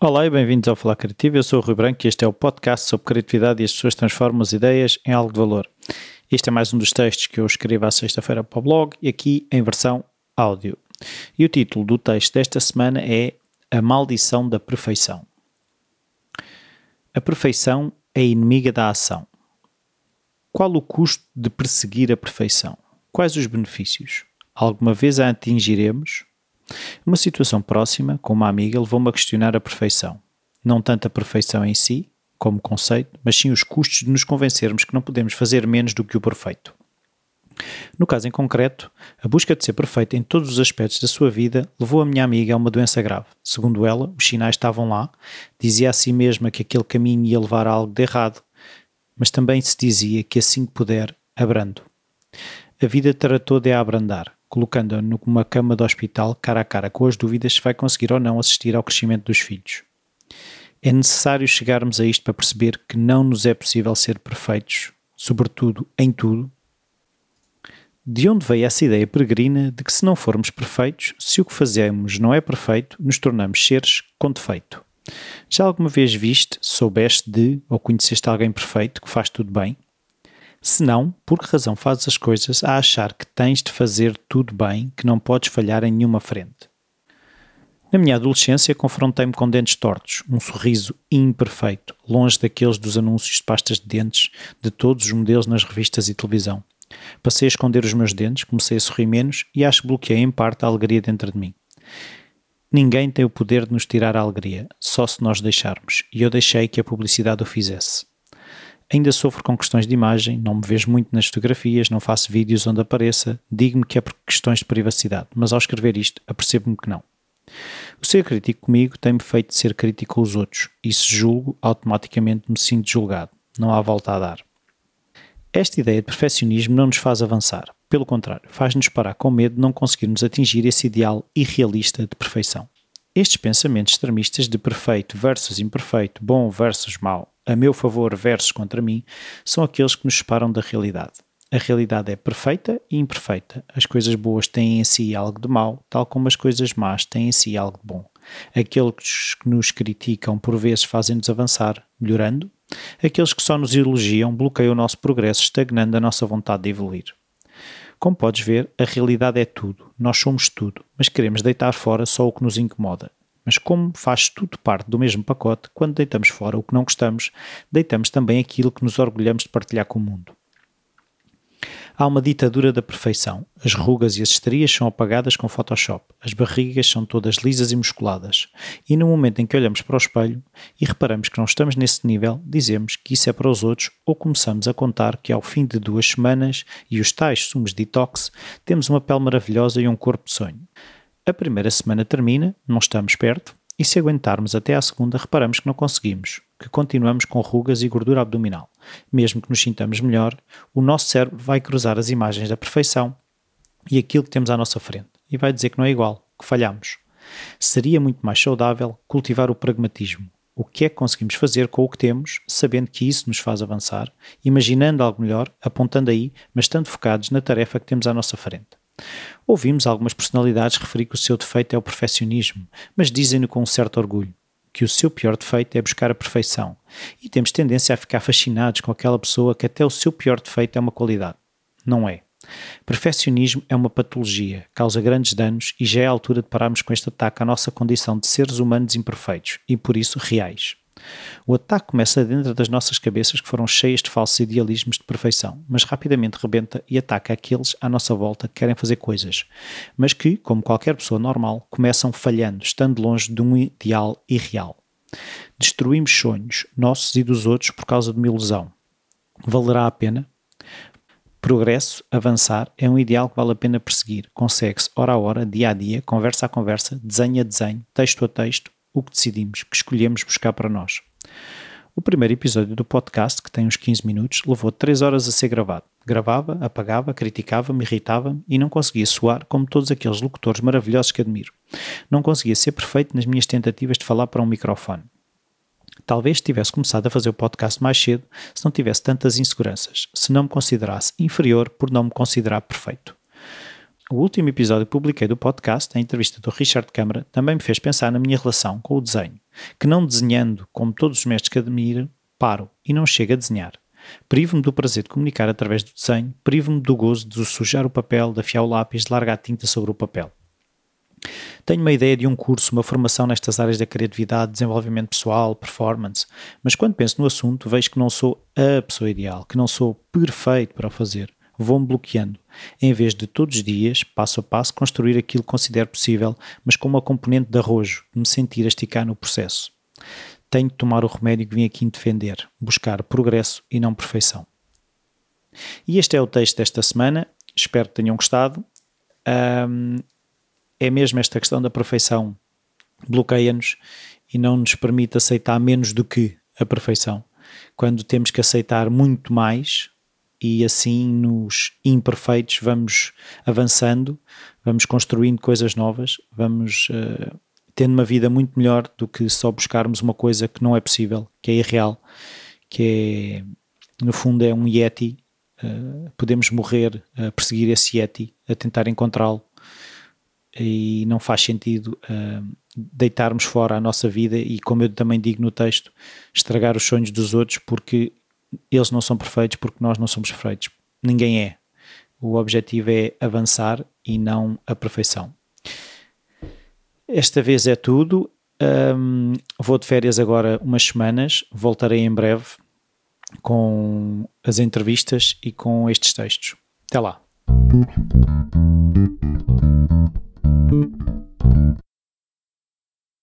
Olá e bem-vindos ao Falar Criativo. Eu sou o Rui Branco e este é o podcast sobre criatividade e as pessoas transformam as ideias em algo de valor. Este é mais um dos textos que eu escrevo à sexta-feira para o blog e aqui em versão áudio. E o título do texto desta semana é A Maldição da Perfeição. A perfeição é inimiga da ação. Qual o custo de perseguir a perfeição? Quais os benefícios? Alguma vez a atingiremos? Uma situação próxima, com uma amiga, levou-me a questionar a perfeição. Não tanto a perfeição em si, como conceito, mas sim os custos de nos convencermos que não podemos fazer menos do que o perfeito. No caso em concreto, a busca de ser perfeita em todos os aspectos da sua vida levou a minha amiga a uma doença grave. Segundo ela, os sinais estavam lá, dizia a si mesma que aquele caminho ia levar a algo de errado, mas também se dizia que assim que puder, abrando. A vida tratou de a abrandar, colocando-a numa cama de hospital cara a cara com as dúvidas se vai conseguir ou não assistir ao crescimento dos filhos. É necessário chegarmos a isto para perceber que não nos é possível ser perfeitos, sobretudo em tudo. De onde veio essa ideia peregrina de que se não formos perfeitos, se o que fazemos não é perfeito, nos tornamos seres com defeito? Já alguma vez viste, soubeste de ou conheceste alguém perfeito que faz tudo bem? Se não, por que razão fazes as coisas a achar que tens de fazer tudo bem, que não podes falhar em nenhuma frente? Na minha adolescência, confrontei-me com dentes tortos, um sorriso imperfeito, longe daqueles dos anúncios de pastas de dentes de todos os modelos nas revistas e televisão. Passei a esconder os meus dentes, comecei a sorrir menos e acho que bloqueei em parte a alegria dentro de mim. Ninguém tem o poder de nos tirar a alegria, só se nós deixarmos, e eu deixei que a publicidade o fizesse. Ainda sofro com questões de imagem, não me vejo muito nas fotografias, não faço vídeos onde apareça, digo-me que é por questões de privacidade, mas ao escrever isto, apercebo-me que não. O ser crítico comigo tem-me feito ser crítico com os outros, e se julgo, automaticamente me sinto julgado. Não há volta a dar. Esta ideia de perfeccionismo não nos faz avançar. Pelo contrário, faz-nos parar com medo de não conseguirmos atingir esse ideal irrealista de perfeição. Estes pensamentos extremistas de perfeito versus imperfeito, bom versus mau, a meu favor versus contra mim, são aqueles que nos separam da realidade. A realidade é perfeita e imperfeita. As coisas boas têm em si algo de mau, tal como as coisas más têm em si algo de bom. Aqueles que nos criticam por vezes fazem-nos avançar, melhorando. Aqueles que só nos elogiam bloqueiam o nosso progresso, estagnando a nossa vontade de evoluir. Como podes ver, a realidade é tudo, nós somos tudo, mas queremos deitar fora só o que nos incomoda. Mas como faz tudo parte do mesmo pacote, quando deitamos fora o que não gostamos, deitamos também aquilo que nos orgulhamos de partilhar com o mundo. Há uma ditadura da perfeição. As rugas e as estrias são apagadas com Photoshop. As barrigas são todas lisas e musculadas. E no momento em que olhamos para o espelho e reparamos que não estamos nesse nível, dizemos que isso é para os outros ou começamos a contar que ao fim de duas semanas e os tais sumos de detox, temos uma pele maravilhosa e um corpo de sonho. A primeira semana termina, não estamos perto, e se aguentarmos até à segunda, reparamos que não conseguimos, que continuamos com rugas e gordura abdominal. Mesmo que nos sintamos melhor, o nosso cérebro vai cruzar as imagens da perfeição e aquilo que temos à nossa frente e vai dizer que não é igual, que falhamos. Seria muito mais saudável cultivar o pragmatismo. O que é que conseguimos fazer com o que temos, sabendo que isso nos faz avançar, imaginando algo melhor, apontando aí, mas estando focados na tarefa que temos à nossa frente. Ouvimos algumas personalidades referir que o seu defeito é o perfeccionismo, mas dizem-no com um certo orgulho, que o seu pior defeito é buscar a perfeição. E temos tendência a ficar fascinados com aquela pessoa que até o seu pior defeito é uma qualidade. Não é. Perfeccionismo é uma patologia, causa grandes danos e já é a altura de pararmos com este ataque à nossa condição de seres humanos imperfeitos e, por isso, reais. O ataque começa dentro das nossas cabeças que foram cheias de falsos idealismos de perfeição, mas rapidamente rebenta e ataca aqueles à nossa volta que querem fazer coisas, mas que, como qualquer pessoa normal, começam falhando, estando longe de um ideal irreal. Destruímos sonhos, nossos e dos outros, por causa de uma ilusão. Valerá a pena? Progresso, avançar, é um ideal que vale a pena perseguir. Consegue-se hora a hora, dia a dia, conversa a conversa, desenho a desenho, texto a texto, o que decidimos, que escolhemos buscar para nós. O primeiro episódio do podcast, que tem uns 15 minutos, levou 3 horas a ser gravado. Gravava, apagava, criticava, me irritava e não conseguia soar como todos aqueles locutores maravilhosos que admiro. Não conseguia ser perfeito nas minhas tentativas de falar para um microfone. Talvez tivesse começado a fazer o podcast mais cedo se não tivesse tantas inseguranças, se não me considerasse inferior por não me considerar perfeito. O último episódio que publiquei do podcast, a entrevista do Richard Câmara, também me fez pensar na minha relação com o desenho, que não desenhando como todos os mestres que admiro, paro e não chego a desenhar. Privo-me do prazer de comunicar através do desenho, privo-me do gozo de sujar o papel, de afiar o lápis, de largar tinta sobre o papel. Tenho uma ideia de um curso, uma formação nestas áreas da criatividade, desenvolvimento pessoal, performance, mas quando penso no assunto vejo que não sou a pessoa ideal, que não sou perfeito para o fazer. Vou-me bloqueando, em vez de todos os dias, passo a passo, construir aquilo que considero possível, mas com uma componente de arrojo, de me sentir a esticar no processo. Tenho de tomar o remédio que vim aqui defender, buscar progresso e não perfeição. E este é o texto desta semana, espero que tenham gostado. Um, é mesmo esta questão da perfeição bloqueia-nos e não nos permite aceitar menos do que a perfeição. Quando temos que aceitar muito mais e assim nos imperfeitos vamos avançando, vamos construindo coisas novas, vamos uh, tendo uma vida muito melhor do que só buscarmos uma coisa que não é possível, que é irreal, que é, no fundo é um Yeti. Uh, podemos morrer a perseguir esse Yeti, a tentar encontrá-lo e não faz sentido uh, deitarmos fora a nossa vida e, como eu também digo no texto, estragar os sonhos dos outros porque eles não são perfeitos, porque nós não somos perfeitos. Ninguém é. O objetivo é avançar e não a perfeição. Esta vez é tudo. Um, vou de férias agora umas semanas, voltarei em breve com as entrevistas e com estes textos. Até lá.